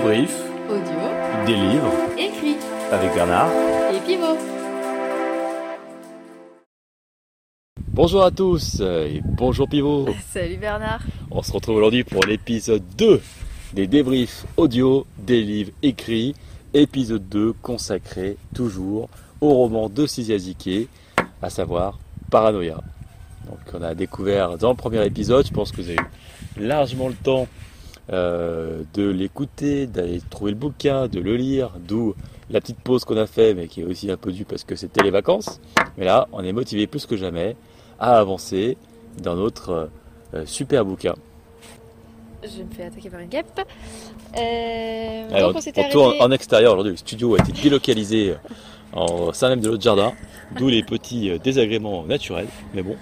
Débrief, audio, des livres écrit avec Bernard. et pivot. Bonjour à tous et bonjour Pivot. Salut Bernard. On se retrouve aujourd'hui pour l'épisode 2 des débriefs audio des livres écrits. Épisode 2 consacré toujours au roman de Siziazike, à savoir Paranoia. Donc on a découvert dans le premier épisode, je pense que vous avez eu largement le temps euh, de l'écouter, d'aller trouver le bouquin, de le lire, d'où la petite pause qu'on a fait, mais qui est aussi un peu due parce que c'était les vacances. Mais là, on est motivé plus que jamais à avancer dans notre euh, super bouquin. Je me fais attaquer par une guêpe. Euh, Alors, donc on tourne en extérieur aujourd'hui. Le studio a été délocalisé en sein même de l'autre jardin, d'où les petits euh, désagréments naturels. Mais bon,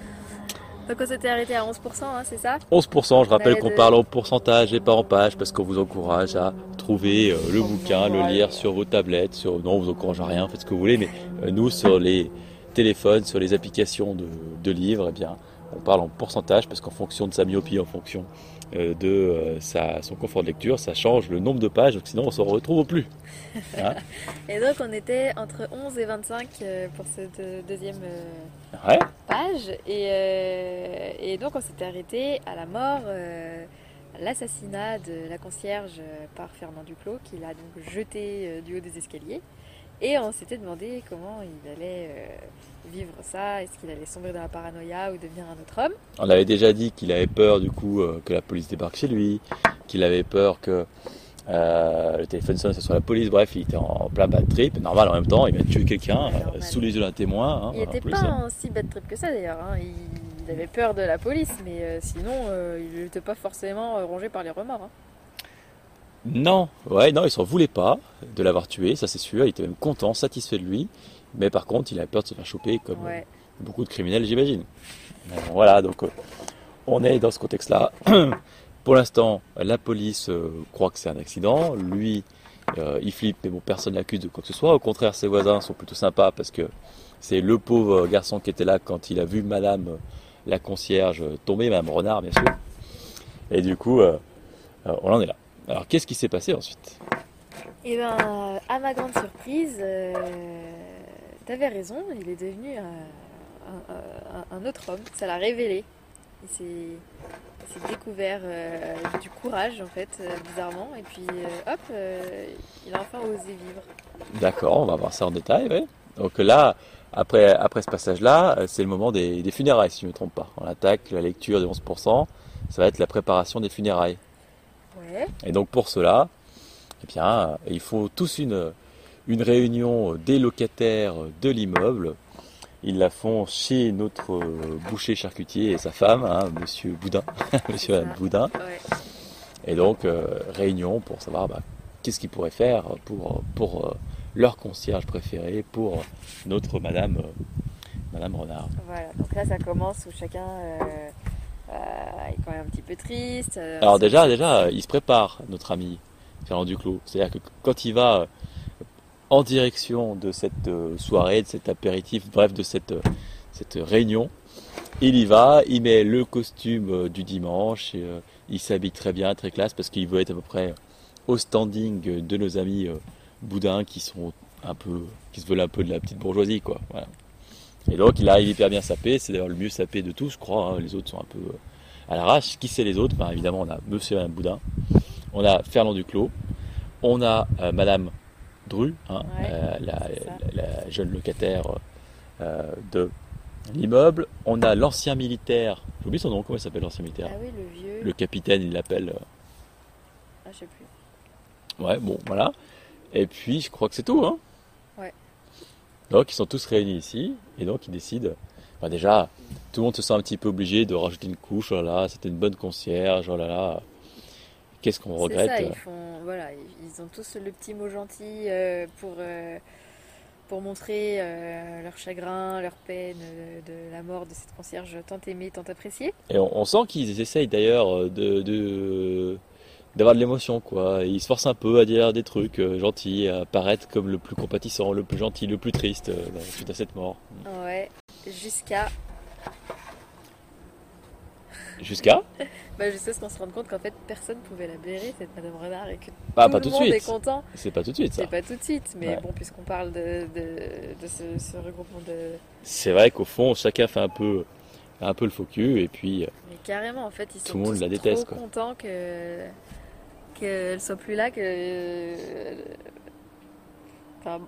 Donc on s'était arrêté à 11%, hein, c'est ça 11%. Je rappelle Ouais, qu'on de- parle en pourcentage et pas en page parce qu'on vous encourage à trouver euh, le bouquin, le lire sur vos tablettes. Sur... Non, on vous encourage à rien, faites ce que vous voulez. Mais euh, nous, sur les téléphones, sur les applications de, de livres, eh bien, on parle en pourcentage parce qu'en fonction de sa myopie, en fonction de euh, sa, son confort de lecture, ça change le nombre de pages. Donc sinon, on se retrouve plus. Et donc on était entre 11 et 25 euh, pour cette euh, deuxième euh, Ouais. page. Et, euh, et donc on s'était arrêté à la mort, euh, à l'assassinat de la concierge euh, par Fernand Duclos, qui l'a donc jeté euh, du haut des escaliers. Et on s'était demandé comment il allait euh, vivre ça, est-ce qu'il allait sombrer dans la paranoïa ou devenir un autre homme? On avait déjà dit qu'il avait peur du coup euh, que la police débarque chez lui, qu'il avait peur que euh, le téléphone sonne, ce soit la police. Bref, il était en plein bad trip. Normal en même temps, il vient de tuer quelqu'un euh, sous les yeux d'un témoin. hein, il n'était pas en si bad trip que ça d'ailleurs. hein. Il, il avait peur de la police, mais euh, sinon il n'était pas forcément rongé par les remords. hein. Non, ouais, non, il s'en voulait pas de l'avoir tué, ça c'est sûr. Il était même content, satisfait de lui. Mais par contre, il avait peur de se faire choper comme Ouais. beaucoup de criminels, j'imagine. Voilà, donc euh, on est dans ce contexte-là. Pour l'instant, la police euh, croit que c'est un accident. Lui, euh, il flippe, mais bon, personne l'accuse de quoi que ce soit. Au contraire, ses voisins sont plutôt sympas parce que c'est le pauvre garçon qui était là quand il a vu Madame la concierge tomber, Madame Renard, bien sûr. Et du coup, euh, on en est là. Alors, qu'est-ce qui s'est passé ensuite? Ben, euh, à ma grande surprise, euh, t'avais raison, il est devenu un, un- autre homme. Ça l'a révélé. Il s'est, découvert euh, du courage, en fait, euh, bizarrement. Et puis, euh, hop, euh, il a enfin osé vivre. D'accord, on va voir ça en détail. ouais. Donc là, après, après ce passage-là, euh, c'est le moment des, des funérailles, si je ne me trompe pas. On attaque la lecture des 11%. Ça va être la préparation des funérailles. Ouais. Et donc pour cela, eh bien, il faut tous une, une réunion des locataires de l'immeuble. Ils la font chez notre boucher charcutier et sa femme, hein, Monsieur Boudin, Monsieur. Madame Boudin. Ouais. Et donc, euh, réunion pour savoir bah, qu'est-ce qu'ils pourraient faire pour, pour euh, leur concierge préféré, pour notre Madame, euh, Madame Renard. Voilà. Donc là, ça commence où chacun euh, euh, est quand même un petit peu triste. euh, Alors déjà, déjà, il se prépare, notre ami Fernand Duclos. C'est-à-dire que quand il va euh, en direction de cette soirée, de cet apéritif, bref, de cette, cette réunion, il y va, il met le costume du dimanche, et, euh, il s'habille très bien, très classe, parce qu'il veut être à peu près au standing de nos amis euh, boudins qui sont un peu, qui se veulent un peu de la petite bourgeoisie, quoi. Voilà. Et donc, il arrive hyper bien sapé, c'est d'ailleurs le mieux sapé de tous, je crois. hein. Les autres sont un peu euh, à l'arrache. Qui c'est les autres? Ben, Évidemment, on a Monsieur et Madame Boudin, on a Fernand Duclos, on a euh, Madame Dru, hein, Ouais, euh, la, jeune locataire euh, de l'immeuble. On a l'ancien militaire, j'ai oublié son nom, comment il s'appelle l'ancien militaire? Ah oui, le vieux. Le capitaine, il l'appelle. Ah, je sais plus. Ouais, bon, voilà. Et puis, je crois que c'est tout, hein Ouais. Donc, ils sont tous réunis ici, et donc ils décident. Enfin, déjà, tout le monde se sent un petit peu obligé de rajouter une couche. Oh là là, c'était une bonne concierge. Oh là là, qu'est-ce qu'on regrette ça, ils font, voilà, ils ont tous le petit mot gentil euh, pour, euh, pour montrer euh, leur chagrin, leur peine de la mort de cette concierge tant aimée, tant appréciée. Et on, on sent qu'ils essayent d'ailleurs de, de- d'avoir de l'émotion, quoi. Ils se forcent un peu à dire des trucs euh, gentils, à paraître comme le plus compatissant, le plus gentil, le plus triste euh, dans- suite à cette mort. Ouais, jusqu'à Jusqu'à? Bah, jusqu'à ce qu'on se rende compte qu'en fait personne pouvait la blairer, cette Madame Renard, et que Bah, tout pas le tout de monde suite. est content. C'est pas tout de suite ça. C'est pas tout de suite, mais Ouais. bon, puisqu'on parle de, de, de ce, ce regroupement de. C'est vrai qu'au fond, chacun fait un peu, un peu le faux cul et puis euh, Mais carrément, en fait, ils sont Tout le monde tous la déteste, trop quoi. contents que qu'elle soit plus là, que. Enfin,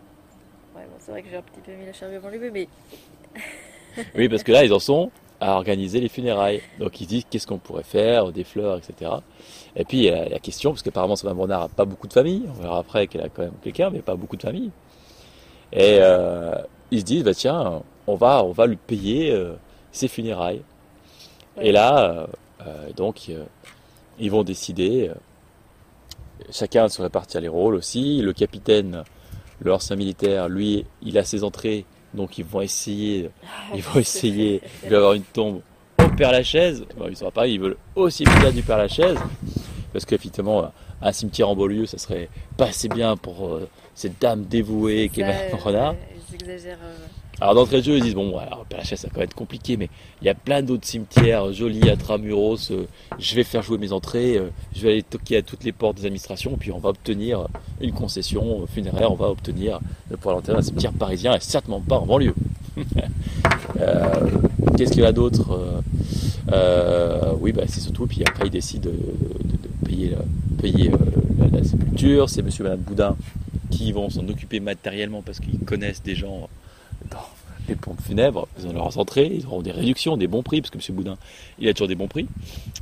ouais, bon, c'est vrai que j'ai un petit peu mis la charrue avant le bœuf, mais oui, parce que là, ils en sont à organiser les funérailles. Donc ils disent qu'est-ce qu'on pourrait faire, des fleurs, etc. Et puis il y a la question, parce qu'apparemment Madame Renard n'a pas beaucoup de famille. On verra après qu'elle a quand même quelqu'un, mais pas beaucoup de famille. Et euh, ils se disent bah tiens, on va, on va lui payer euh, ses funérailles. Ouais. Et là, euh, euh, donc, euh, ils vont décider, euh, chacun se répartir les rôles aussi. Le capitaine, le ancien militaire, lui, il a ses entrées, donc ils vont essayer, ils vont essayer de avoir une tombe au Père Lachaise. Bon, ils sont pas, ils veulent aussi bien du Père Lachaise, parce qu'effectivement, un cimetière en banlieue, ça serait pas assez bien pour euh, cette dame dévouée qui est Madame Renard. Ils exagèrent. euh, Alors d'entrée de jeu, ils disent bon, alors Lachaise, ça va être compliqué, mais il y a plein d'autres cimetières jolis à Tramuros. euh, je vais faire jouer mes entrées, euh, je vais aller toquer à toutes les portes des administrations, puis on va obtenir une concession funéraire, on va obtenir de pouvoir l'enterrer un cimetière parisien et certainement pas en banlieue. Euh, Qu'est-ce qu'il y a d'autre Oui, bah, c'est surtout, puis après ils décident de, payer, payer la, la sépulture. C'est monsieur et madame Boudin qui vont s'en occuper matériellement parce qu'ils connaissent des gens dans les pompes funèbres, ils ont leurs entrées, ils auront des réductions, des bons prix, parce que M. Boudin, il a toujours des bons prix.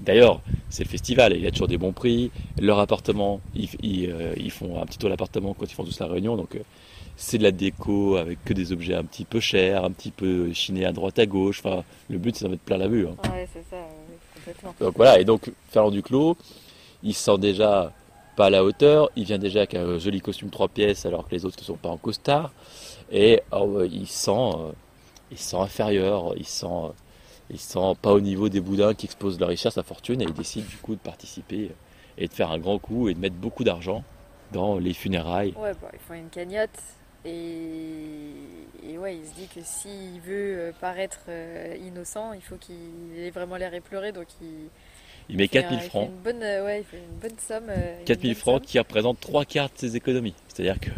D'ailleurs, c'est le festival, il a toujours des bons prix. Leur appartement, ils, ils, euh, ils font un petit tour l'appartement quand ils font tous la réunion, donc euh, c'est de la déco avec que des objets un petit peu chers, un petit peu chinés à droite à gauche. Enfin, le but, c'est d'en mettre plein la vue. hein. Ouais, c'est ça, oui, complètement. Donc voilà, et donc Fernand Duclos, il se sent déjà pas à la hauteur, il vient déjà avec un joli costume trois pièces alors que les autres ne sont pas en costard, et oh, il sent, euh, il sent inférieur, il se sent, euh, il sent pas au niveau des boudins qui exposent leur richesse, sa fortune, et il décide du coup de participer et de faire un grand coup et de mettre beaucoup d'argent dans les funérailles. Ouais, bah, ils font une cagnotte. Et, et ouais, il se dit que s'il veut euh, paraître euh, innocent, il faut qu'il ait vraiment l'air éploré. Donc il, Il met fait un- 4000 il fait francs. une bonne, euh, ouais, il fait une bonne somme. euh, une 4000 bonne francs somme. qui représentent trois quarts de ses économies. C'est-à-dire que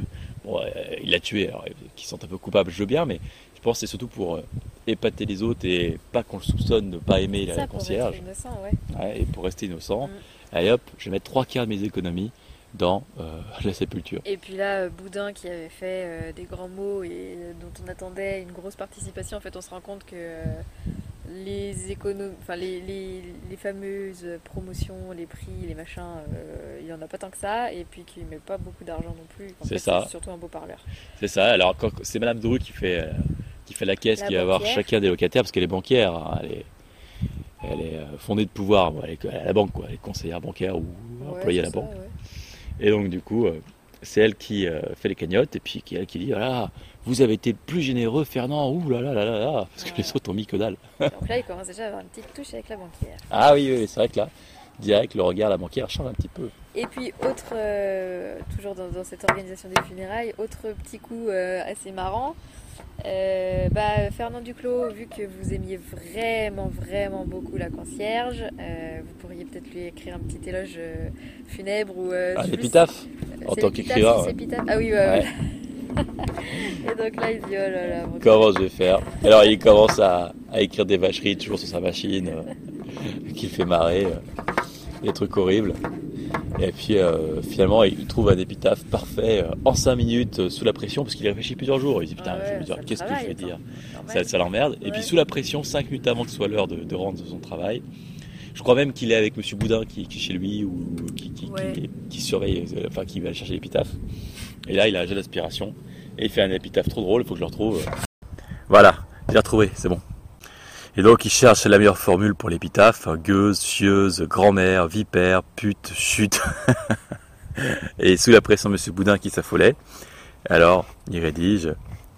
bon, euh, il a tué, alors qui sont un peu coupables, je veux bien, mais je pense que c'est surtout pour euh, épater les autres et pas qu'on le soupçonne de pas aimer la, Ça, la pour concierge, être innocent, ouais. Ouais, et pour rester innocent. Mm. Allez hop, je vais mettre trois quarts de mes économies dans euh, la sépulture. Et puis là, euh, Boudin qui avait fait euh, des grands mots et euh, dont on attendait une grosse participation, en fait, on se rend compte que euh, les économies, enfin les, les, les fameuses promotions, les prix, les machins, euh, il y en a pas tant que ça, et puis qu'il met pas beaucoup d'argent non plus. C'est ça. surtout un beau parleur. C'est ça. Alors quand c'est Madame Dru qui fait euh, qui fait la caisse, La qui va avoir chacun des locataires parce qu'elle est banquière. hein, elle est elle est euh, fondée de pouvoir. bon, elle est à la banque quoi. Elle est conseillère bancaire ou Ouais, employée à c'est la ça, banque. ouais. Et donc du coup, euh, c'est elle qui fait les cagnottes et puis qui elle qui dit voilà, vous avez été plus généreux, Fernand. Ouh là là là là là, parce que Ouais. les autres ont mis que dalle. Donc là, il commence déjà à avoir une petite touche avec la banquière. Ah oui, oui, c'est vrai que là, direct, le regard de la banquière change un petit peu. Et puis, autre, euh, toujours dans, dans cette organisation des funérailles, autre petit coup euh, assez marrant. Euh, bah, Fernand Duclos, vu que vous aimiez vraiment, vraiment beaucoup la concierge, vous pourriez peut-être lui écrire un petit éloge funèbre ou. Ah, l'épitaphe, en tant qu'écrivain, ouais. Ah oui, ouais, Ouais. Et donc là, il se dit oh là là. Comment je vais faire Alors il commence à, à écrire des vacheries toujours sur sa machine, euh, qui fait marrer, euh, des trucs horribles. Et puis euh, finalement il trouve un épitaphe parfait euh, en 5 minutes sous la pression parce qu'il réfléchit plusieurs jours. Il se dit putain, Ah ouais, je qu'est-ce que je vais dire? Ça, ça l'emmerde. Et puis sous la pression, 5 minutes avant que ce soit l'heure de, de rendre son travail. Je crois même qu'il est avec Monsieur Boudin qui, qui est chez lui ou qui, qui, qui- Ouais. qui- qui surveille, euh, enfin qui va aller chercher l'épitaphe. Et là, il a un jeu d'aspiration et il fait un épitaphe trop drôle. Il faut que je le retrouve. Voilà, j'ai retrouvé, c'est bon. Et donc, il cherche la meilleure formule pour l'épitaphe gueuse, chieuse, grand-mère, vipère, pute, chute. et sous la pression, Monsieur Boudin qui s'affolait. Alors, il rédige.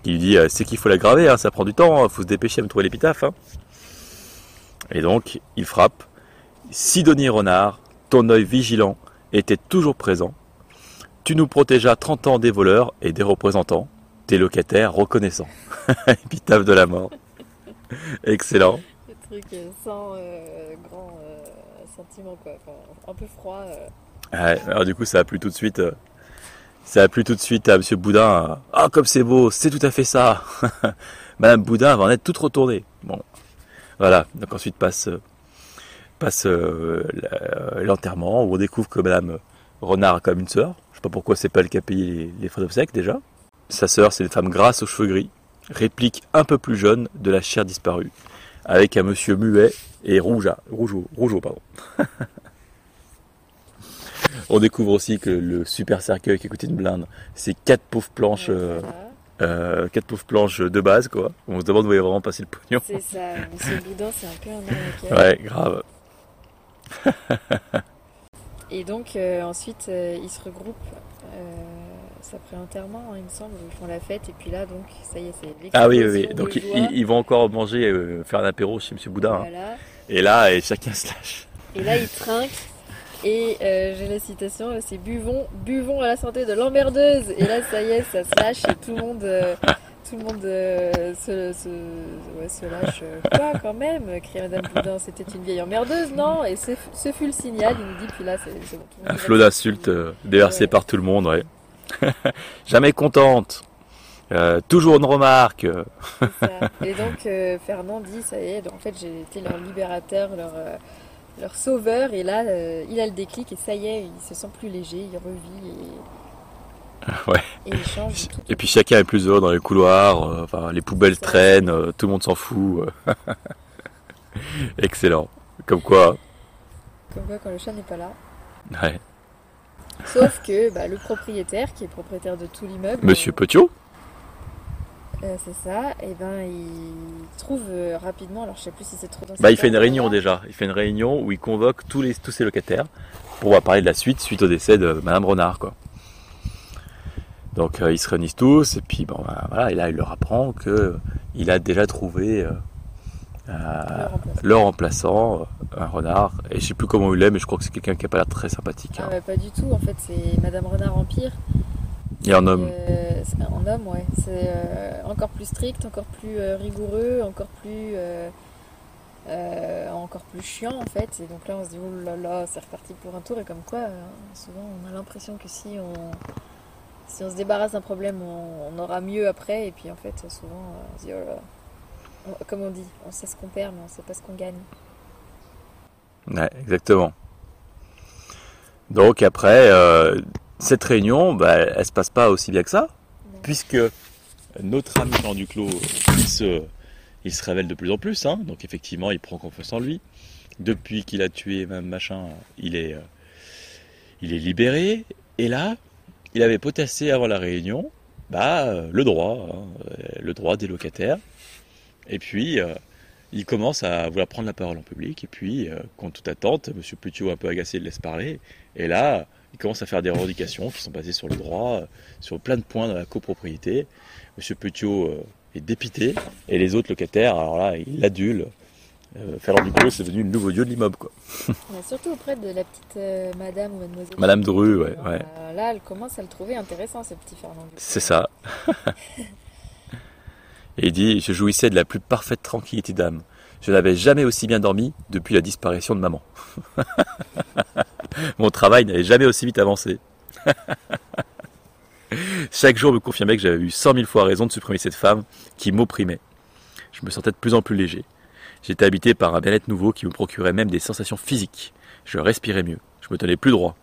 Il dit euh, c'est qu'il faut la graver, hein, ça prend du temps, il faut se dépêcher à me trouver l'épitaphe. hein. Et donc, il frappe. Sidonie Renard, ton œil vigilant était toujours présent. Tu nous protégeas 30 ans des voleurs et des représentants, tes locataires reconnaissants. épitaphe de la mort. Excellent. C'est truc euh, sans euh, grand euh, sentiment, quoi. Enfin, un peu froid. euh. Ouais, alors du coup, ça a plu tout de suite. ça a plu tout de suite à Monsieur Boudin. Ah, comme c'est beau, c'est tout à fait ça. Madame Boudin va en être toute retournée. Bon, voilà. Donc ensuite passe, passe euh, la- l'enterrement où on découvre que Madame Renard a comme une sœur. Je sais pas pourquoi c'est pas elle qui a payé les, les frais d'obsèques déjà. Sa sœur, c'est une femme grasse aux cheveux gris, réplique un peu plus jeune de la chair disparue, avec un monsieur muet et rougeat, rougeau, rougeau pardon. On découvre aussi que le super cercueil qui coûté une blinde, c'est quatre pauvres planches, euh, euh, quatre pauvres planches de base quoi. On se demande où il va vraiment passer le pognon. C'est ça, Monsieur Boudin, c'est un peu un. Ouais, grave. Et donc, euh, ensuite, euh, ils se regroupent. Euh, c'est après l'enterrement, hein, il me semble, ils font la fête. Et puis là, donc, ça y est, c'est Ah oui, oui, oui. Donc ils, ils vont encore manger, faire un apéro chez Monsieur Boudin. hein. Et là, et chacun se lâche. Et là, ils trinquent. Et j'ai la citation, c'est buvons, buvons à la santé de l'emmerdeuse. Et là, ça y est, ça se lâche et tout le monde, tout le monde euh, se, se, ouais, se lâche. euh, Quoi, quand même crie Madame Boudin, c'était une vieille emmerdeuse, non Et ce, ce fut le signal. Il nous dit, puis là, c'est bon. Un flot d'insultes euh, déversé Ouais. par tout le monde, ouais. Jamais contente. Euh, toujours une remarque. Et donc euh, Fernand dit ça y est, en fait j'ai été leur libérateur, leur, euh, leur sauveur et là il a le déclic et ça y est, il se sent plus léger, il revit et, Ouais. et puis chacun est plus heureux dans les couloirs. euh, enfin, les poubelles traînent, euh, tout le monde s'en fout. euh. Excellent. Comme quoi. Comme quoi quand le chat n'est pas là. Ouais. Sauf que bah, le propriétaire, qui est propriétaire de tout l'immeuble, Monsieur Petiot. euh, c'est ça, et ben il trouve euh, rapidement, alors je sais plus si c'est trop dans Bah, il fait une réunion déjà. Il fait une réunion où il convoque tous, les, tous ses locataires pour parler de la suite, suite au décès de Madame Renard. Quoi. Donc euh, ils se réunissent tous et puis bon, bah, voilà, et là il leur apprend que il a déjà trouvé euh, euh, Le remplaçant. leur remplaçant, euh, un renard. Et je sais plus comment il est, mais je crois que c'est quelqu'un qui a pas l'air très sympathique. Ah hein. ouais, pas du tout, en fait c'est Madame Renard Empire. Et un homme. Euh, un homme, ouais. C'est euh, encore plus strict, encore plus euh, rigoureux, encore plus, euh, euh, encore plus chiant en fait. Et donc là, on se dit oh là là, c'est reparti pour un tour. Et comme quoi, euh, souvent, on a l'impression que si on, si on se débarrasse d'un problème, on, on aura mieux après. Et puis en fait, souvent, euh, on se dit oh là là. On- comme on dit, on sait ce qu'on perd, mais on sait pas ce qu'on gagne. Ouais, exactement. Donc après, euh, cette réunion, bah, elle se passe pas aussi bien que ça, Non. puisque notre ami Jean Duclos, il se, il se révèle de plus en plus. Hein, donc effectivement, il prend confiance en lui. Depuis qu'il a tué même machin, il est, euh, il est libéré. Et là, il avait potassé avant la réunion, bah, euh, le droit, hein, euh, le droit des locataires. Et puis, euh, il commence à vouloir prendre la parole en public, et puis, contre toute attente, M. Petiot, un peu agacé, le laisse parler, et là, il commence à faire des revendications qui sont basées sur le droit, sur plein de points de la copropriété. M. Euh, est dépité, et les autres locataires, alors là, ils l'adulent. Euh, Fernand Duclos, c'est devenu le nouveau dieu de l'immeuble, quoi. Mais surtout auprès de la petite euh, madame ou mademoiselle. Madame Dru, ouais, ouais. Euh, là, elle commence à le trouver intéressant, ce petit Fernand. Duclos. C'est ça. et il dit, je jouissais de la plus parfaite tranquillité d'âme. Je n'avais jamais aussi bien dormi depuis la disparition de maman. Mon travail n'avait jamais aussi vite avancé. Chaque jour me confirmait que j'avais eu cent mille fois raison de supprimer cette femme qui m'opprimait. Je me sentais de plus en plus léger. J'étais habité par un bien-être nouveau qui me procurait même des sensations physiques. Je respirais mieux. Je me tenais plus droit.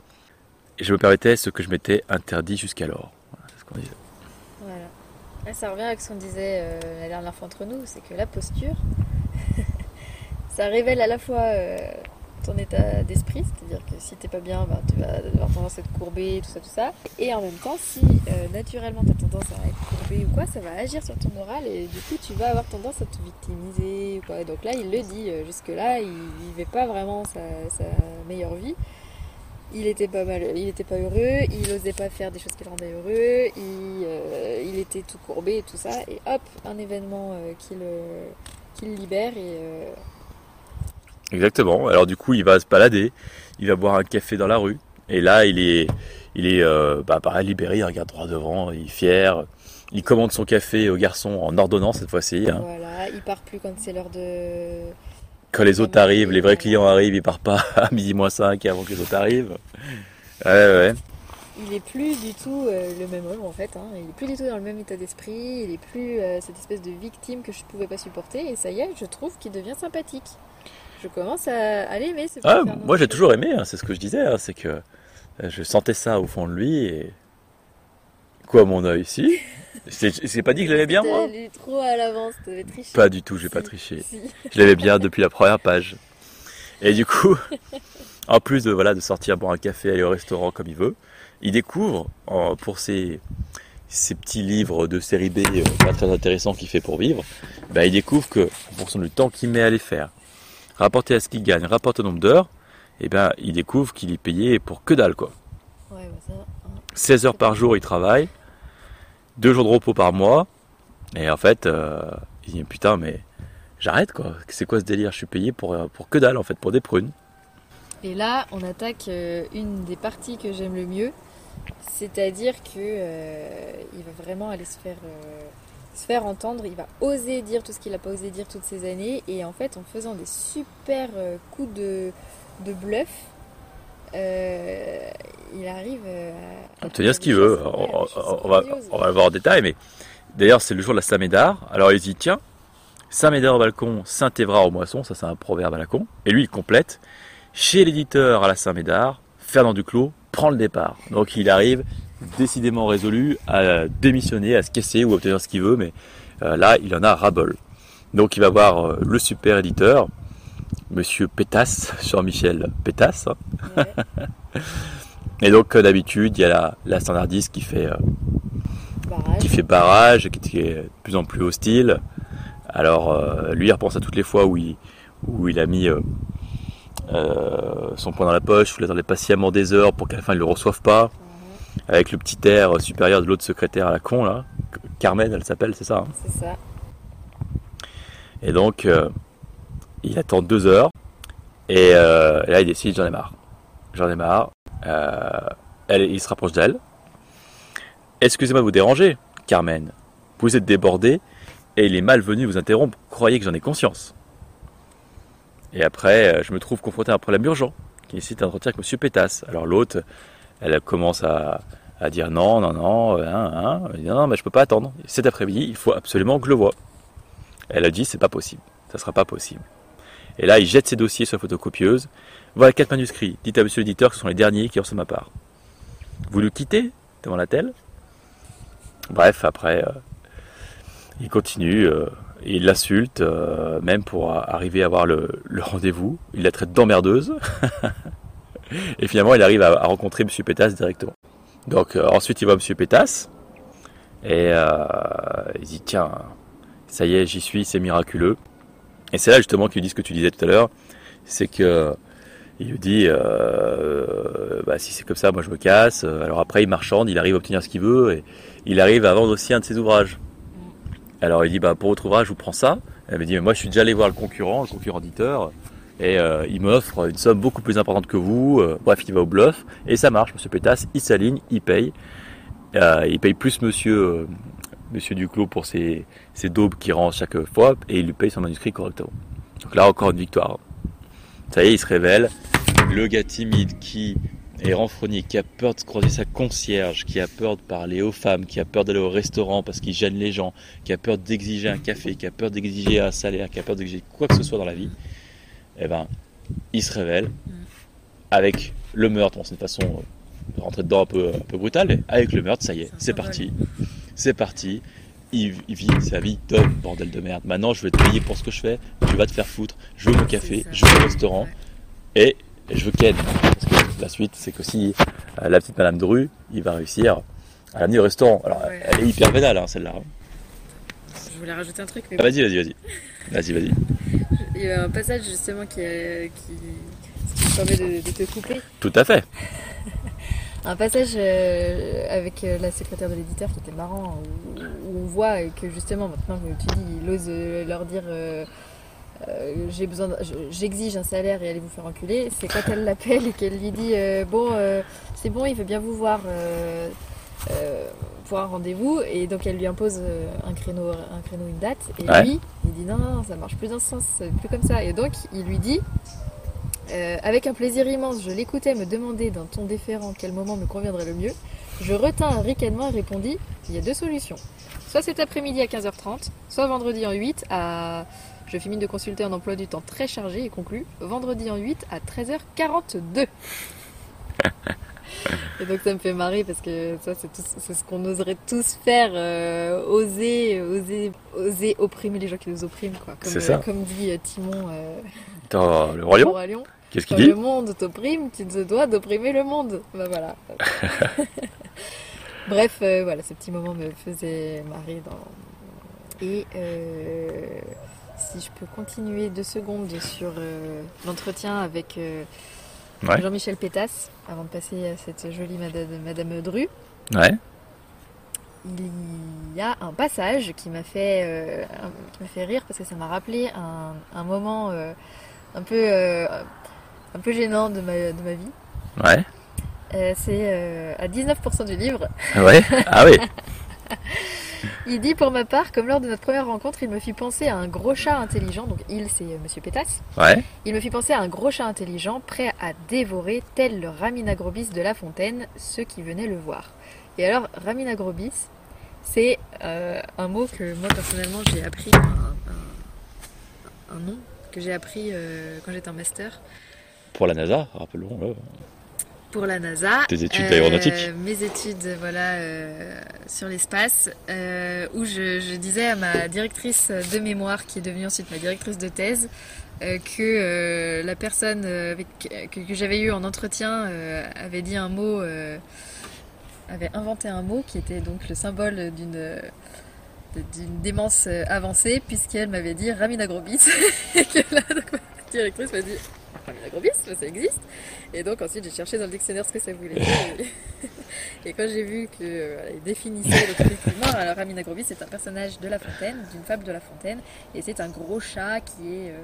Et je me permettais ce que je m'étais interdit jusqu'alors. C'est ce qu'on disait. Voilà. Là, ça revient avec ce qu'on disait euh, la dernière fois entre nous, c'est que la posture, ça révèle à la fois euh, ton état d'esprit, c'est-à-dire que si t'es pas bien, bah, tu vas avoir tendance à être courbé, tout ça, tout ça. Et en même temps, si euh, naturellement tu as tendance à être courbé ou quoi, ça va agir sur ton moral et du coup tu vas avoir tendance à te victimiser. ou Quoi. Donc là, il le dit, euh, jusque-là, il vivait pas vraiment sa, meilleure vie. Il était pas mal, il était pas heureux, il osait pas faire des choses qui le rendaient heureux, il, euh, il était tout courbé et tout ça, et hop, un événement qui, le, qui le libère et Exactement. Alors du coup, il va se balader, il va boire un café dans la rue, et là, il est, il est, euh, bah, pareil, libéré, il regarde droit devant, il est fier. Il commande son café au garçon en ordonnance cette fois-ci. hein. voilà, il part plus quand c'est l'heure de quand les autres arrivent, les vrais clients arrivent, il part pas à midi moins 5 avant que les autres arrivent. Ouais, ouais. Il est plus du tout euh, le même homme en fait. hein. Il est plus du tout dans le même état d'esprit. Il est plus euh, cette espèce de victime que je pouvais pas supporter. Et ça y est, je trouve qu'il devient sympathique. Je commence à, à l'aimer. Ah, moi j'ai toujours aimé, hein, c'est ce que je disais, hein, c'est que euh, je sentais ça au fond de lui et. Quoi, mon œil Si? C'est pas dit que je l'aimais bien, moi? Trop à l'avance, t'avais triché. Pas du tout, j'ai pas Si. triché. Si. Je l'aimais bien depuis la première page. Et du coup, en plus de, voilà, de sortir boire un café, aller au restaurant comme il veut, il découvre, en- pour ses, petits livres de série B euh, pas très intéressants qu'il fait pour vivre, ben, il découvre que, en fonction du temps qu'il met à les faire, rapporté à ce qu'il gagne, rapporté au nombre d'heures, et ben, il découvre qu'il est payé pour que dalle, quoi. Ouais, bah ça. hein. 16 heures par jour, il travaille, deux jours de repos par mois, et en fait, euh, il dit putain, mais j'arrête quoi. C'est quoi ce délire? Je suis payé pour, euh, pour que dalle en fait, pour des prunes. Et là, on attaque euh, une des parties que j'aime le mieux, c'est-à-dire que euh, il va vraiment aller se faire, euh, se faire entendre. Il va oser dire tout ce qu'il n'a pas osé dire toutes ces années, et en fait, en faisant des super euh, coups de, de bluff, euh, il arrive euh, à Obtenir ce qu'il veut. ouais, On, va, on va le voir en détail, mais d'ailleurs, c'est le jour de la Saint-Médard. Alors il dit tiens, Saint-Médard au balcon, Saint-Évrard au moisson, ça c'est un proverbe à la con. Et lui, il complète chez l'éditeur à la Saint-Médard, Fernand Duclos prend le départ. Donc il arrive décidément résolu à démissionner, à se casser ou à obtenir ce qu'il veut, mais euh, là, il en a ras-bol. Donc il va voir euh, le super éditeur, Monsieur Pétasse, Jean-Michel Pétasse. hein. Ouais, Et donc, comme d'habitude, il y a la, la standardiste qui fait, euh, barrage. qui fait barrage, qui, qui est de plus en plus hostile. Alors, euh, lui, il repense à toutes les fois où il, où il a mis euh, euh, son poing dans la poche, où il attendait patiemment des heures pour qu'à la fin, il ne le reçoive pas. Avec le petit air supérieur de l'autre secrétaire à la con, là. Carmen, elle s'appelle, c'est ça. hein? C'est ça. Et donc, euh, il attend deux heures. Et, euh, et là, il décide, j'en ai marre. J'en ai marre. Euh, elle, il se rapproche d'elle. Excusez-moi de vous déranger, Carmen. Vous êtes débordée et il est malvenu de vous interrompre. Croyez que j'en ai conscience? Et après, je me trouve confronté à un problème urgent qui nécessite un entretien avec Monsieur Pétasse. Alors l'autre, elle commence à, dire non, non, non, euh, hein, hein. Non, mais je peux pas attendre. Cet après-midi, il faut absolument que je le voie. Elle a dit c'est pas possible, ça sera pas possible. Et là, il jette ses dossiers sur la photocopieuse. Voilà quatre manuscrits. Dites à monsieur l'éditeur que ce sont les derniers qui en sont ma part. Vous le quittez demanda-t-elle. Bref, après, euh, il continue, euh, il l'insulte, même pour arriver à avoir le rendez-vous. Il la traite d'emmerdeuse. et finalement, il arrive à, rencontrer monsieur Pétasse directement. Donc, euh, ensuite, il voit monsieur Pétasse. Et euh, il dit tiens, ça y est, j'y suis, c'est miraculeux. Et c'est là justement qu'il dit ce que tu disais tout à l'heure, c'est que il lui dit euh, bah, si c'est comme ça, moi je me casse. Alors après, il marchande, il arrive à obtenir ce qu'il veut et il arrive à vendre aussi un de ses ouvrages. Alors il dit bah pour votre ouvrage, je vous prends ça. Elle me dit mais moi je suis déjà allé voir le concurrent, le concurrent éditeur. Et euh, il m'offre une somme beaucoup plus importante que vous. Euh, bref, il va au bluff. Et ça marche, monsieur Pétasse. Il s'aligne, il paye. Euh, il paye plus monsieur, monsieur Duclos pour ses, ses daubes qu'il rend chaque fois. Et il lui paye son manuscrit correctement. Donc là, encore une victoire. Ça y est, il se révèle. Le gars timide qui est renfrogné, qui a peur de croiser sa concierge, qui a peur de parler aux femmes, qui a peur d'aller au restaurant parce qu'il gêne les gens, qui a peur d'exiger un café, qui a peur d'exiger un salaire, qui a peur d'exiger quoi que ce soit dans la vie, eh ben, il se révèle avec le meurtre. Bon, c'est une façon de rentrer dedans un peu, un peu brutale, mais avec le meurtre, ça y est, C'est parti. C'est parti. Il, il vit sa vie de bordel de merde. Maintenant, je vais te payer pour ce que je fais. Tu vas te faire foutre. Je veux mon café, je veux au restaurant et, et je veux Ken. Parce que la suite, c'est que si euh, la petite Madame Dru, il va réussir à l'amener au restaurant. Alors, Ouais. elle est hyper vénale, hein, celle-là. Je voulais rajouter un truc, mais Ah, vas-y, vas-y, vas-y. Vas-y, vas-y. Il y a un passage justement qui, euh, qui, qui me permet de, de te couper. Tout à fait. Un passage euh, avec euh, la secrétaire de l'éditeur qui était marrant, où, où on voit que justement maintenant que tu dis, il ose leur dire euh, euh, j'ai besoin, j'exige un salaire et allez vous faire enculer. C'est quand elle l'appelle et qu'elle lui dit euh, bon, euh, c'est bon, il veut bien vous voir. Pour un rendez-vous et donc elle lui impose euh, un créneau, un créneau, une date et Ouais. lui il dit non, non, ça marche plus dans ce sens, plus comme ça et donc il lui dit euh, avec un plaisir immense, je l'écoutais me demander d'un ton déférent quel moment me conviendrait le mieux. Je retins un ricanement et répondis il y a deux solutions. Soit cet après-midi à 15h30, soit vendredi en 8 à. Je fais mine de consulter un emploi du temps très chargé et conclu vendredi en 8 à 13h42. et donc ça me fait marrer parce que ça c'est ce qu'on oserait tous faire, euh, oser, oser, oser opprimer les gens qui nous oppriment quoi. Comme, C'est ça. euh, comme dit euh, Timon Dans le Roi Lion, qu'est-ce qu'il dit le monde t'opprime, tu te dois d'opprimer le monde. Bah voilà. Bref, euh, voilà, ce petit moment me faisait marrer. Dans... Et euh, si je peux continuer deux secondes sur euh, l'entretien avec Ouais. Jean-Michel Pétasse, avant de passer à cette jolie Madame, Madame Dru, Ouais. il y a un passage qui m'a fait, euh, qui fait rire parce que ça m'a rappelé un, un moment euh, un peu, euh, un peu gênant de ma, de ma vie. Ouais. Euh, c'est euh, à 19% du livre. Ouais. Ah oui. Il dit pour ma part, comme lors de notre première rencontre, il me fit penser à un gros chat intelligent. Donc il, c'est euh, Monsieur Pétasse. Ouais. Il me fit penser à un gros chat intelligent, prêt à dévorer, tel le Raminagrobis de La Fontaine, ceux qui venaient le voir. Et alors, Raminagrobis, c'est euh, un mot que moi personnellement j'ai appris, un, un- un nom que j'ai appris euh, quand j'étais en master Pour la NASA, rappelons-le. Pour la NASA. Tes études Euh, aéronautiques. Mes études, voilà, euh, sur l'espace, euh, où je, je disais à ma directrice de mémoire, qui est devenue ensuite ma directrice de thèse, euh, que euh, la personne euh, avec, que, que j'avais eu en entretien euh, avait dit un mot, euh, avait inventé un mot qui était donc le symbole d'une d'une démence euh, avancée, puisqu'elle m'avait dit Raminagrobis, et que là, donc, ma directrice m'a dit Raminagrobis, ça existe. Et donc ensuite j'ai cherché dans le dictionnaire ce que ça voulait dire. Et, et quand j'ai vu que euh, définissait donc effectivement, alors Amina Grobis c'est un personnage de La Fontaine, d'une fable de La Fontaine, et c'est un gros chat qui est euh,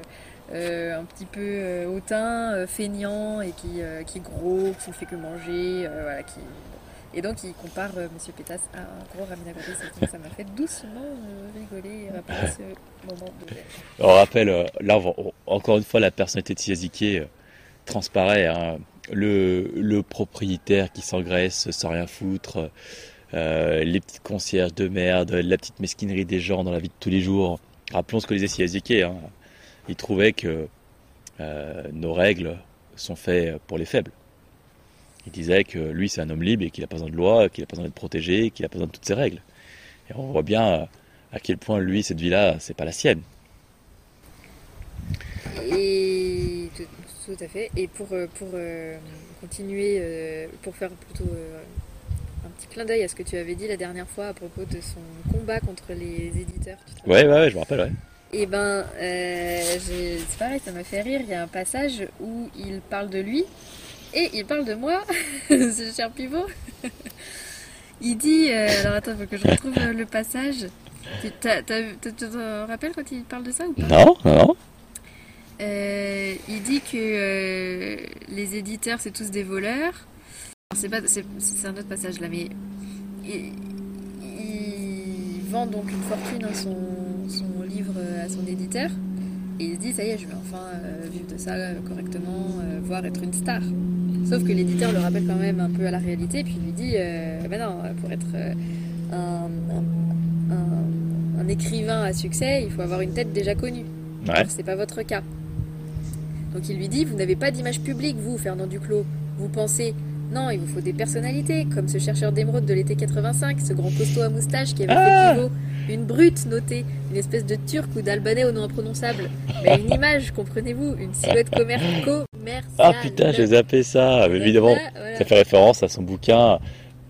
euh, un petit peu euh, hautain, euh, feignant et qui, qui est gros, qui ne fait que manger, voilà, qui et donc il compare euh, Monsieur Pétasse à un gros donc ça m'a fait doucement euh, rigoler et rappeler ce moment de On rappelle, euh, là, on encore une fois, la personnalité de Siaziké euh, transparaît. hein. Le, le propriétaire qui s'engraisse sans rien foutre, euh, les petites concierges de merde, la petite mesquinerie des gens dans la vie de tous les jours. Rappelons ce que disait Siaziké. Hein. Il trouvait que euh, nos règles sont faites pour les faibles. Il disait que lui, c'est un homme libre et qu'il n'a pas besoin de loi, qu'il n'a pas besoin d'être protégé, qu'il n'a pas besoin de toutes ces règles. Et on voit bien euh, à quel point lui, cette vie-là, c'est pas la sienne. Et tout, tout à fait. Et pour, euh, pour euh, continuer, euh, pour faire plutôt euh, un petit clin d'œil à ce que tu avais dit la dernière fois à propos de son combat contre les éditeurs. tu Ouais, ouais, ouais, je me rappelle, ouais. Et ben, euh, j'ai- c'est pareil, ça m'a fait rire. Il y a un passage où il parle de lui et il parle de moi, ce cher pivot. il dit, euh, alors attends, faut que je retrouve euh, le passage. Tu te rappelles quand il parle de ça ou pas? Non, non. Euh, il dit que euh, les éditeurs c'est tous des voleurs. C'est un autre passage là, mais il, il vend donc une fortune à son, son livre à son éditeur et il se dit ça y est, je vais enfin euh, vivre de ça correctement, voire être une star. Sauf que l'éditeur le rappelle quand même un peu à la réalité, puis il lui dit euh, ben non, pour être euh, un, un- un- un écrivain à succès, il faut avoir une tête déjà connue. Ouais. C'est pas votre cas. Donc il lui dit, vous n'avez pas d'image publique, vous, Fernand Duclos. Vous pensez, non, il vous faut des personnalités, comme ce chercheur d'émeraude de l'été 85, ce grand costaud à moustache qui avait Ah fait pivot, une brute notée, une espèce de turc ou d'albanais au nom imprononçable. Mais une image, comprenez-vous, une silhouette commer- commerciale. Ah putain, j'ai zappé ça. Mais évidemment, voilà. ça fait référence à son bouquin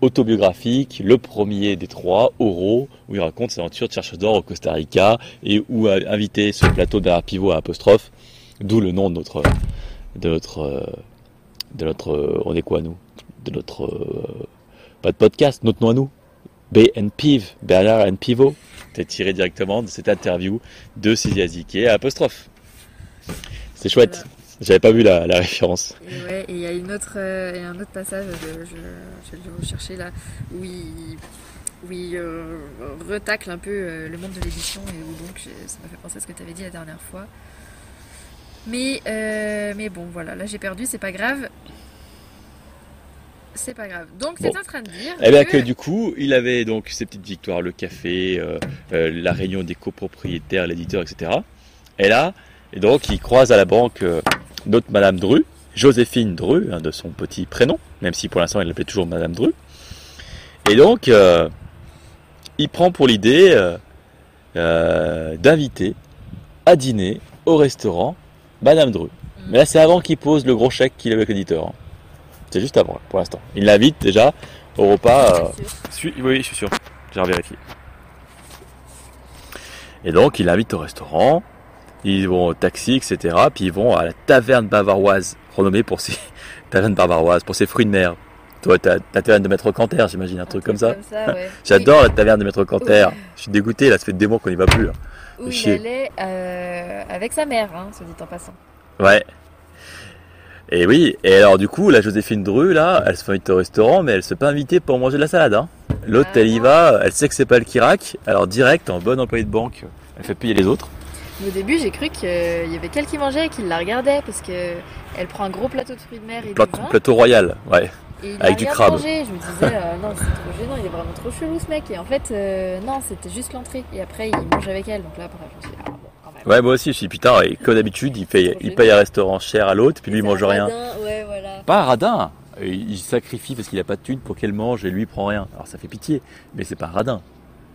autobiographique, le premier des trois, Oro, où il raconte ses aventures de chercheur d'or au Costa Rica et où a invité ce plateau derrière pivot à apostrophe, d'où le nom de notre, de notre, de notre, on est quoi nous, de notre, euh, pas de podcast, notre nom à nous, BN Piv, Bernard and Pivot, c'est tiré directement de cette interview de Siziaziké à apostrophe. C'est chouette. J'avais pas vu la, référence. Ouais, et il y a une autre, euh, il un autre passage, je, vais le rechercher là, où il, Oui, euh, retacle un peu euh, le monde de l'édition et où donc ça m'a fait penser à ce que tu avais dit la dernière fois. Mais, mais bon, voilà, là j'ai perdu, c'est pas grave. C'est pas grave. Donc, Bon. c'est en train de dire. Eh bien que du coup, il avait donc ses petites victoires, le café, euh, euh, la réunion des copropriétaires, l'éditeur, etc. Et là, et donc il croise à la banque euh, notre Madame Dru, Joséphine Dru, hein, de son petit prénom, même si pour l'instant il l'appelait toujours Madame Dru. Et donc, il prend pour l'idée d'inviter à dîner au restaurant Madame Dru. Mais là, c'est avant qu'il pose le gros chèque qu'il avait avec l'éditeur. hein. C'est juste avant, pour l'instant. Il l'invite déjà au repas. euh, Oui, je suis sûr. J'ai vérifié. Et donc, il l'invite au restaurant. Ils vont au taxi, etc. Puis ils vont à la taverne bavaroise, renommée pour ses taverne bavaroise, pour ses fruits de mer. Toi, t'as ta taverne de Maître Canter, j'imagine, un, truc comme ça. ouais. J'adore la taverne de Maître Canter. Je suis dégoûté, là, ça fait des mois qu'on n'y va plus. hein. Où, où il chier. allait euh, avec sa mère, hein, se dit en passant. Ouais. Et oui, et alors du coup, la Joséphine Dru, là, elle se fait inviter au restaurant, mais elle se fait pas inviter pour manger de la salade. Hein. L'autre, Ah elle y va, elle sait que c'est pas le Kirac, alors direct, en bonne employée de banque, elle fait payer les autres. Au début, j'ai cru qu'il y avait quelqu'un qui mangeait et qu'il la regardait parce que elle prend un gros plateau de fruits de mer et Plateau, du vin. plateau royal, ouais. Et il Avec du crabe. manger. Je me disais, euh, non, c'est trop gênant, il est vraiment trop chelou ce mec. Et en fait, euh, non, c'était juste l'entrée. Et après, il mange avec elle. Donc là, bref, je me suis dit, ah bon. Ouais, moi aussi, je me suis dit, putain, et comme d'habitude, il, fait, il paye un restaurant cher à l'autre, puis lui, il mange rien. radin, Ouais, voilà. Pas un radin, il sacrifie parce qu'il a pas de thunes pour qu'elle mange et lui, il prend rien. Alors ça fait pitié, mais c'est pas un radin.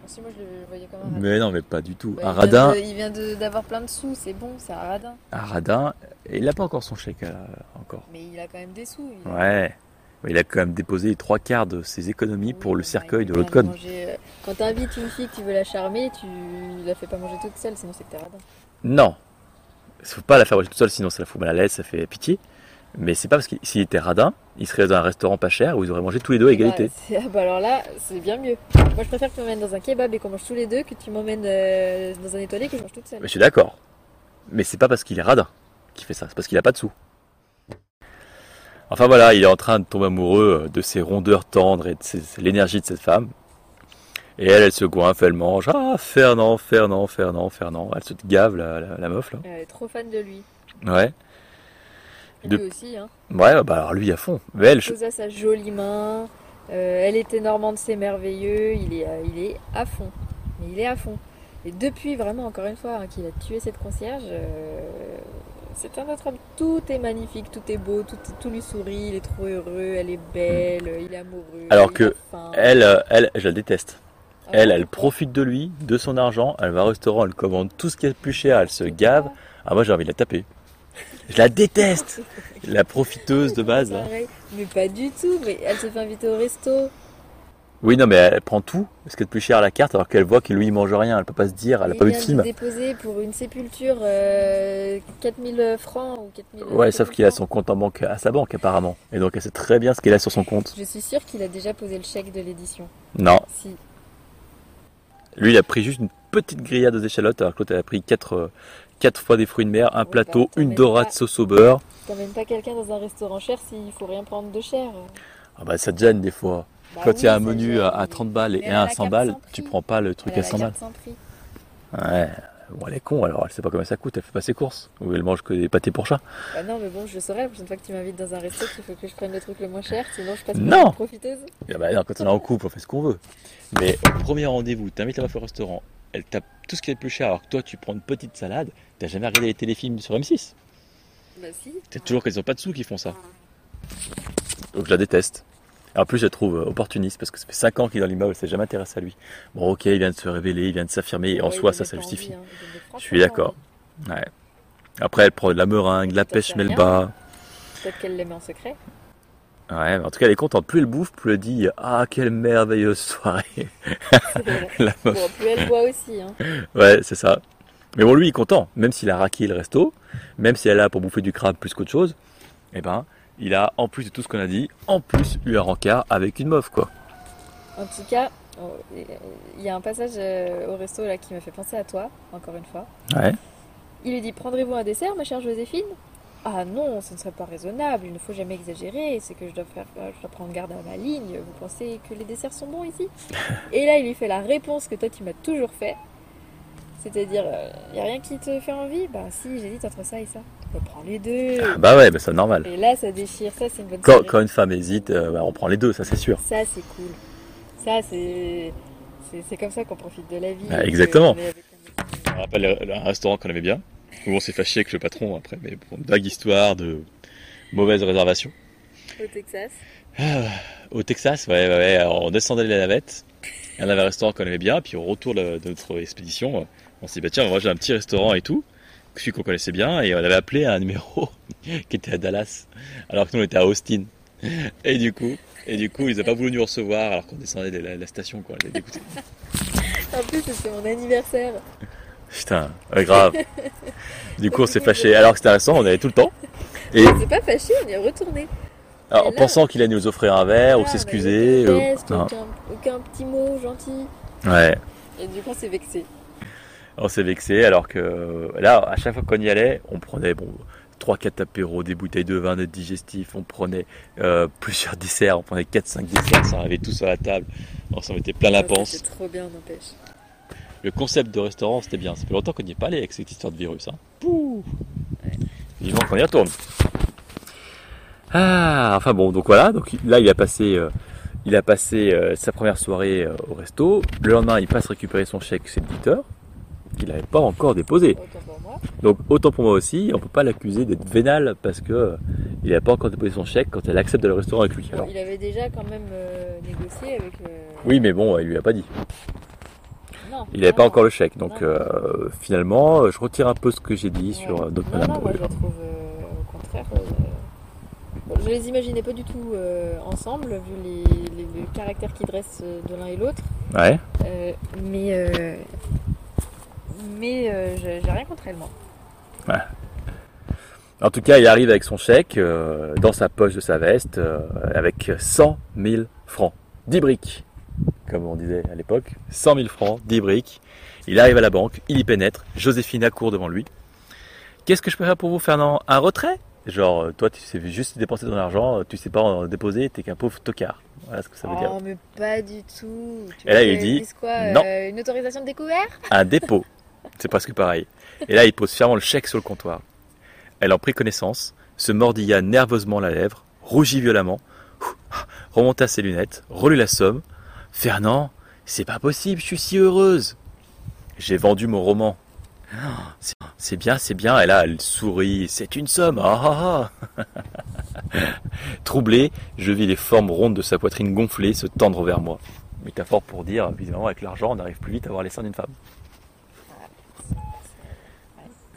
Si, moi, je le voyais comme un radin. Mais non, mais pas du tout. Ouais, un il vient radin, de- il vient d'avoir plein de sous, c'est bon, c'est un radin. un radin, et il a pas encore son chèque, euh, encore. Mais il a quand même des sous. il Ouais. Il a quand même déposé les trois quarts de ses économies pour le cercueil il de l'autre manger, euh, Quand t'invites une fille que tu veux la charmer, tu la fais pas manger toute seule, sinon c'est que t'es radin. Non. Il faut pas la faire manger toute seule, sinon ça la fout mal à l'aise, ça fait pitié. Mais c'est pas parce qu'il s'il était radin, il serait dans un restaurant pas cher où ils auraient mangé tous les deux à égalité. Bah, c'est- ah bah alors là, c'est bien mieux. Moi, je préfère que tu m'emmènes dans un kebab et qu'on mange tous les deux que tu m'emmènes euh, dans un étoilé que je mange toute seule. Mais je suis d'accord. Mais c'est pas parce qu'il est radin qu'il fait ça, c'est parce qu'il a pas de sous. Enfin voilà, il est en train de tomber amoureux de ses rondeurs tendres et de ses- l'énergie de cette femme. Et elle, elle se goinfre, elle mange. Ah, Fernand, Fernand, Fernand, Fernand. Elle se gave, la, la, la meuf, là. Elle est trop fan de lui. Ouais. De- Lui aussi, hein. Ouais, bah alors lui à fond. Mais elle, je- Posa sa jolie main. Euh, elle était normande, c'est merveilleux. Il est, euh, il est à fond. Mais il est à fond. Et depuis, vraiment, encore une fois, hein, qu'il a tué cette concierge, euh, c'est un autre homme. Tout est magnifique, tout est beau, tout, tout lui sourit, il est trop heureux, elle est belle, il est amoureux. Alors il que a faim. elle, elle, je la déteste. Elle, elle profite de lui, de son argent, elle va au restaurant, elle commande tout ce qui est le plus cher, elle se gave. Ah, moi j'ai envie de la taper. Je la déteste La profiteuse de base. là. Pareil. Mais pas du tout, mais elle se fait inviter au resto. Oui, non, mais elle prend tout, ce qui est le plus cher à la carte, alors qu'elle voit que lui il mange rien, elle peut pas se dire, elle a Il pas vu de film. déposer pour une sépulture euh, 4000 francs ou 4000 Ouais, sauf qu'il a son compte en banque à sa banque apparemment. Et donc elle sait très bien ce qu'il a sur son compte. Je suis sûre qu'il a déjà posé le chèque de l'édition. Non, Si. Lui il a pris juste une petite grillade aux échalotes, alors que l'autre elle a pris 4 quatre fois des fruits de mer, un plateau, une dorade pas. sauce au beurre. T'emmènes pas quelqu'un dans un restaurant cher s'il faut rien prendre de cher. Ah bah ça te gêne des fois. Bah Quand il y a un menu gêne, à, à mais- 30 balles et un à la 100 carte balles, tu prends pas le truc à la 100 balles. Ouais, bon, elle est con alors, elle sait pas combien ça coûte, elle fait pas ses courses. Ou elle mange que des pâtés pour chat. Bah non, mais bon, je le saurai la prochaine fois que tu m'invites dans un resto qu'il faut que je prenne le truc le moins cher, sinon je passe Non. profiteuse. Ah bah non, quand on est en couple, on fait ce qu'on veut. Mais au premier rendez-vous, t'invites la meuf au restaurant, elle tape tout ce qui est le plus cher, alors que toi tu prends une petite salade, t'as jamais regardé les téléfilms sur M6. Bah si. C'est toujours qu'ils ont pas de sous qui font ça. Donc je la déteste. En plus, je trouve opportuniste parce que ça fait 5 ans qu'il est dans l'immeuble, s'est jamais intéressé à lui. Bon, ok, il vient de se révéler, il vient de s'affirmer, et en Ouais, soi, ça, ça justifie. envie, hein. Je suis d'accord. Ouais. Après, elle prend de la meringue, de la pêche mais le bas. Peut-être qu'elle l'aimait en secret. Ouais, mais en tout cas, elle est contente. Plus elle bouffe, plus elle dit Ah, quelle merveilleuse soirée. C'est. La bon, plus elle boit aussi. Hein. Ouais, c'est ça. Mais bon, lui, il est content. Même s'il a raqué le resto, même si elle est là pour bouffer du crabe plus qu'autre chose, eh ben, il a, en plus de tout ce qu'on a dit, en plus eu un rencard avec une meuf, quoi. En tout cas, il y a un passage euh, au resto là qui m'a fait penser à toi, encore une fois. Ouais. Il lui dit Prendrez-vous un dessert, ma chère Joséphine? Ah non, ce ne serait pas raisonnable, il ne faut jamais exagérer, c'est que je dois, faire, euh, je dois prendre garde à ma ligne, vous pensez que les desserts sont bons ici? Et là, il lui fait la réponse que toi tu m'as toujours fait, c'est-à-dire, il n'y a rien qui te fait envie? Bah si, j'hésite entre ça et ça. Bah, prends les deux Bah ouais, bah c'est normal. Et là, ça déchire, ça c'est une bonne Quand, série. quand une femme hésite, euh, bah, on prend les deux, ça c'est sûr. Ça c'est cool. Ça c'est... c'est- comme ça qu'on profite de la vie. Ah, que exactement. on est avec un rappelle restaurant qu'on aimait bien, où on s'est fâché avec le patron après, mais pour une vague histoire de mauvaise réservation. Au Texas. Ah, au Texas, ouais, ouais, ouais, alors, on descendait la navette, et on avait un restaurant qu'on aimait bien, puis au retour de, de notre expédition, on s'est dit, bah tiens, moi j'ai un petit restaurant et tout, celui qu'on connaissait bien, et on avait appelé un numéro qui était à Dallas, alors que nous on était à Austin. Et du coup, et du coup, ils n'ont pas voulu nous recevoir alors qu'on descendait de la, la station, quoi. En plus, c'était mon anniversaire. Putain, ouais, grave. Du coup, on s'est fâché, alors que c'était restaurant, on avait tout le temps. Et On s'est pas fâché, on est retourné. alors, en là- pensant qu'il allait nous offrir un verre ou on s'excuser. non. aucun, aucun petit mot gentil. Ouais. Et du coup, on s'est vexé. On s'est vexé alors que là, à chaque fois qu'on y allait, on prenait bon, 3-4 apéros, des bouteilles de vin, des digestifs, on prenait euh, plusieurs desserts, on prenait 4-5 desserts, ça arrivait tous à la table, on s'en mettait plein la panse. C'était trop bien, n'empêche. Le concept de restaurant, c'était bien. Ça fait longtemps qu'on n'y est pas allé avec cette histoire de virus. Hein. Pouh Vivement qu'on y retourne. Ah, enfin bon, donc voilà. Donc là, il a passé, euh, il a passé euh, sa première soirée au resto. Le lendemain, il passe récupérer son chèque chez le qu'il n'avait pas encore déposé. Donc autant pour moi aussi, on peut pas l'accuser d'être vénal parce que euh, il n'avait pas encore déposé son chèque quand elle accepte d'aller au restaurant avec lui. Alors, il avait déjà quand même euh, négocié avec le. oui, mais bon, il lui a pas dit. Non. Il n'avait pas encore le chèque. Donc euh, finalement, euh, je retire un peu ce que j'ai dit Ouais. sur euh, Non, Madame non, moi je la trouve euh, au contraire. euh, bon, je les imaginais pas du tout euh, ensemble, vu les, les, les caractères qu'ils dressent euh, de l'un et l'autre. Ouais. Euh, mais euh, mais euh, j'ai rien contre elle, moi. En tout cas, il arrive avec son chèque euh, dans sa poche de sa veste euh, avec 100 000 francs. 10 briques, comme on disait à l'époque. 100 000 francs, 10 briques. Il arrive à la banque, il y pénètre. Joséphine accourt devant lui. Qu'est-ce que je peux faire pour vous, Fernand? Un retrait? Genre, toi, tu sais juste dépenser ton argent, tu sais pas en déposer, t'es qu'un pauvre tocard. Voilà ce que ça veut dire. Oh, mais pas du tout. Tu Et là, il dit, quoi non. euh, Une autorisation de découvert? Un dépôt. C'est presque pareil. Et là, il pose fièrement le chèque sur le comptoir. Elle en prit connaissance, se mordilla nerveusement la lèvre, rougit violemment, remonta ses lunettes, relut la somme. Fernand, c'est pas possible, je suis si heureuse. J'ai vendu mon roman. C'est- C'est bien, c'est bien. Et là, elle sourit. C'est une somme. Ah, ah, ah. Troublé, je vis les formes rondes de sa poitrine gonflée se tendre vers moi. Métaphore pour dire, évidemment, avec l'argent, on arrive plus vite à voir les seins d'une femme.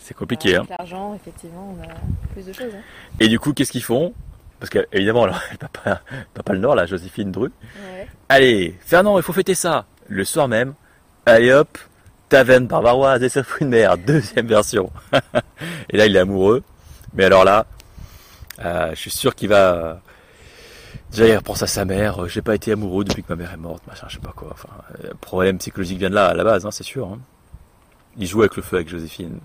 C'est compliqué, hein. Avec l'argent, effectivement, on a plus de choses. hein. Et du coup, qu'est-ce qu'ils font? Parce que, évidemment, alors, elle n'a pas, pas le Nord, la Joséphine Dru. Ouais. Allez, Fernand, il faut fêter ça. Le soir même, allez hop, taverne barbaroise et fruits de mer, deuxième version. et là, il est amoureux. Mais alors là, euh, je suis sûr qu'il va. Déjà, il repense à sa mère. euh, J'ai pas été amoureux depuis que ma mère est morte, machin, je sais pas quoi. Enfin, euh, le problème psychologique vient de là, à la base, hein, c'est sûr. hein. Il joue avec le feu avec Joséphine.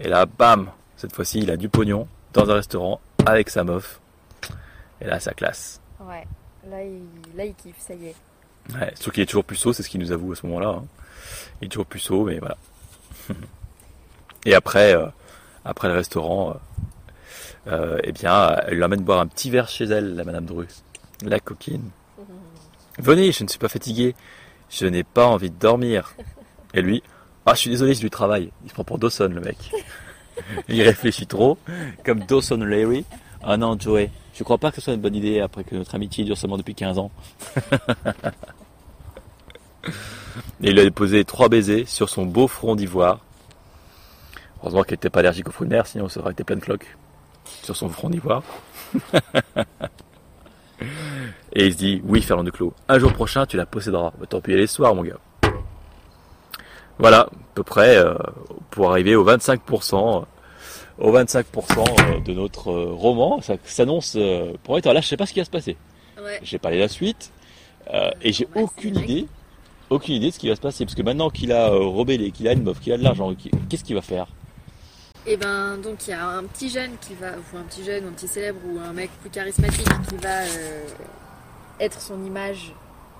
Et là, bam Cette fois-ci, il a du pognon dans un restaurant avec sa meuf. Et là, ça classe. Ouais. Là il... là, il kiffe, ça y est. Ouais, sauf qu'il est toujours puceau, c'est ce qu'il nous avoue à ce moment-là. hein. Il est toujours puceau, mais voilà. Et après, euh, après le restaurant, euh, euh, eh bien, elle l'emmène boire un petit verre chez elle, la Madame Dru, la coquine. Venez, je ne suis pas fatigué, je n'ai pas envie de dormir. Et lui, ah, je suis désolé, c'est du travail. Il se prend pour Dawson, le mec. Il réfléchit trop, comme Dawson Larry. Ah non, Joey, je crois pas que ce soit une bonne idée après que notre amitié dure seulement depuis 15 ans. Et il a posé trois baisers sur son beau front d'ivoire. Heureusement qu'elle n'était pas allergique aux fruits de mer, sinon ça aurait été plein de cloques sur son front d'ivoire. Et il se dit, oui, Fernand Duclos, un jour prochain, tu la posséderas. Bah, tant pis, elle est soir, mon gars. Voilà, à peu près, euh, pour arriver au 25%, euh, au 25% de notre euh, roman. Ça s'annonce euh, pour être. Là, je sais pas ce qui va se passer. Ouais. J'ai parlé la suite, euh, et j'ai Ouais, aucune idée, aucune idée de ce qui va se passer. Parce que maintenant qu'il a rebellé, qu'il a une meuf, qu'il a de l'argent, qu'est-ce qu'il va faire? Et ben donc il y a un petit jeune qui va, ou un petit jeune, ou un petit célèbre, ou un mec plus charismatique qui va euh, être son image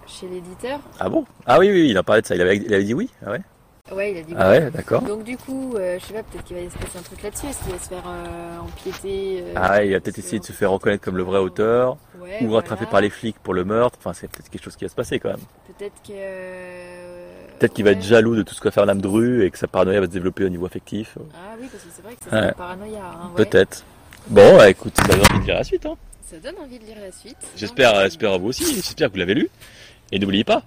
chez l'éditeur. Ah bon? Ah oui, oui, il en parlait de ça. Il avait, il avait dit oui Ah ouais Ouais, il a dit Ah ouais, d'accord. Donc du coup, euh, je sais pas, peut-être qu'il va se passer un truc là-dessus. Est-ce qu'il va se faire euh, empiéter euh, Ah ouais, il a peut-être essayé de se faire reconnaître comme le vrai auteur, Ouais, ou rattrapé voilà. par les flics pour le meurtre. Enfin, c'est peut-être quelque chose qui va se passer quand même. Peut-être que. euh, Peut-être qu'il va ouais. être jaloux de tout ce que va faire l'âme de rue et que sa paranoïa va se développer au niveau affectif. Ah oui, parce que c'est vrai que Ouais. c'est la paranoïa. hein, ouais. Peut-être. Bon, bah, écoute, ça donne envie de lire la suite. Hein. Ça donne envie de lire la suite. J'espère, j'espère à vous aussi. J'espère que vous l'avez lu. Et n'oubliez pas,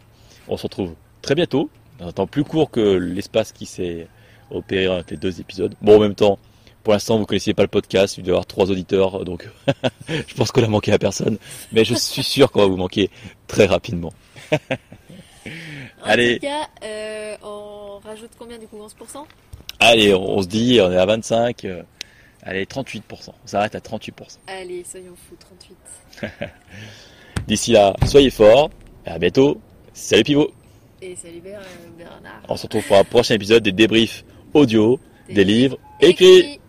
on se retrouve très bientôt, dans un temps plus court que l'espace qui s'est opéré entre les deux épisodes. Bon, en même temps, pour l'instant, vous connaissiez pas le podcast, il doit y avoir trois auditeurs, donc je pense qu'on a manqué à personne. Mais je suis sûr qu'on va vous manquer très rapidement. En Allez. tout cas, euh, on rajoute combien du coup 11% Allez, on, on se dit, on est à 25. euh, allez, 38%. On s'arrête à 38%. Allez, soyons fous, 38. D'ici là, soyez forts. Et à bientôt. Salut Pivot. Et salut Ber- Bernard. On se retrouve pour un prochain épisode des débriefs audio des livres écrits.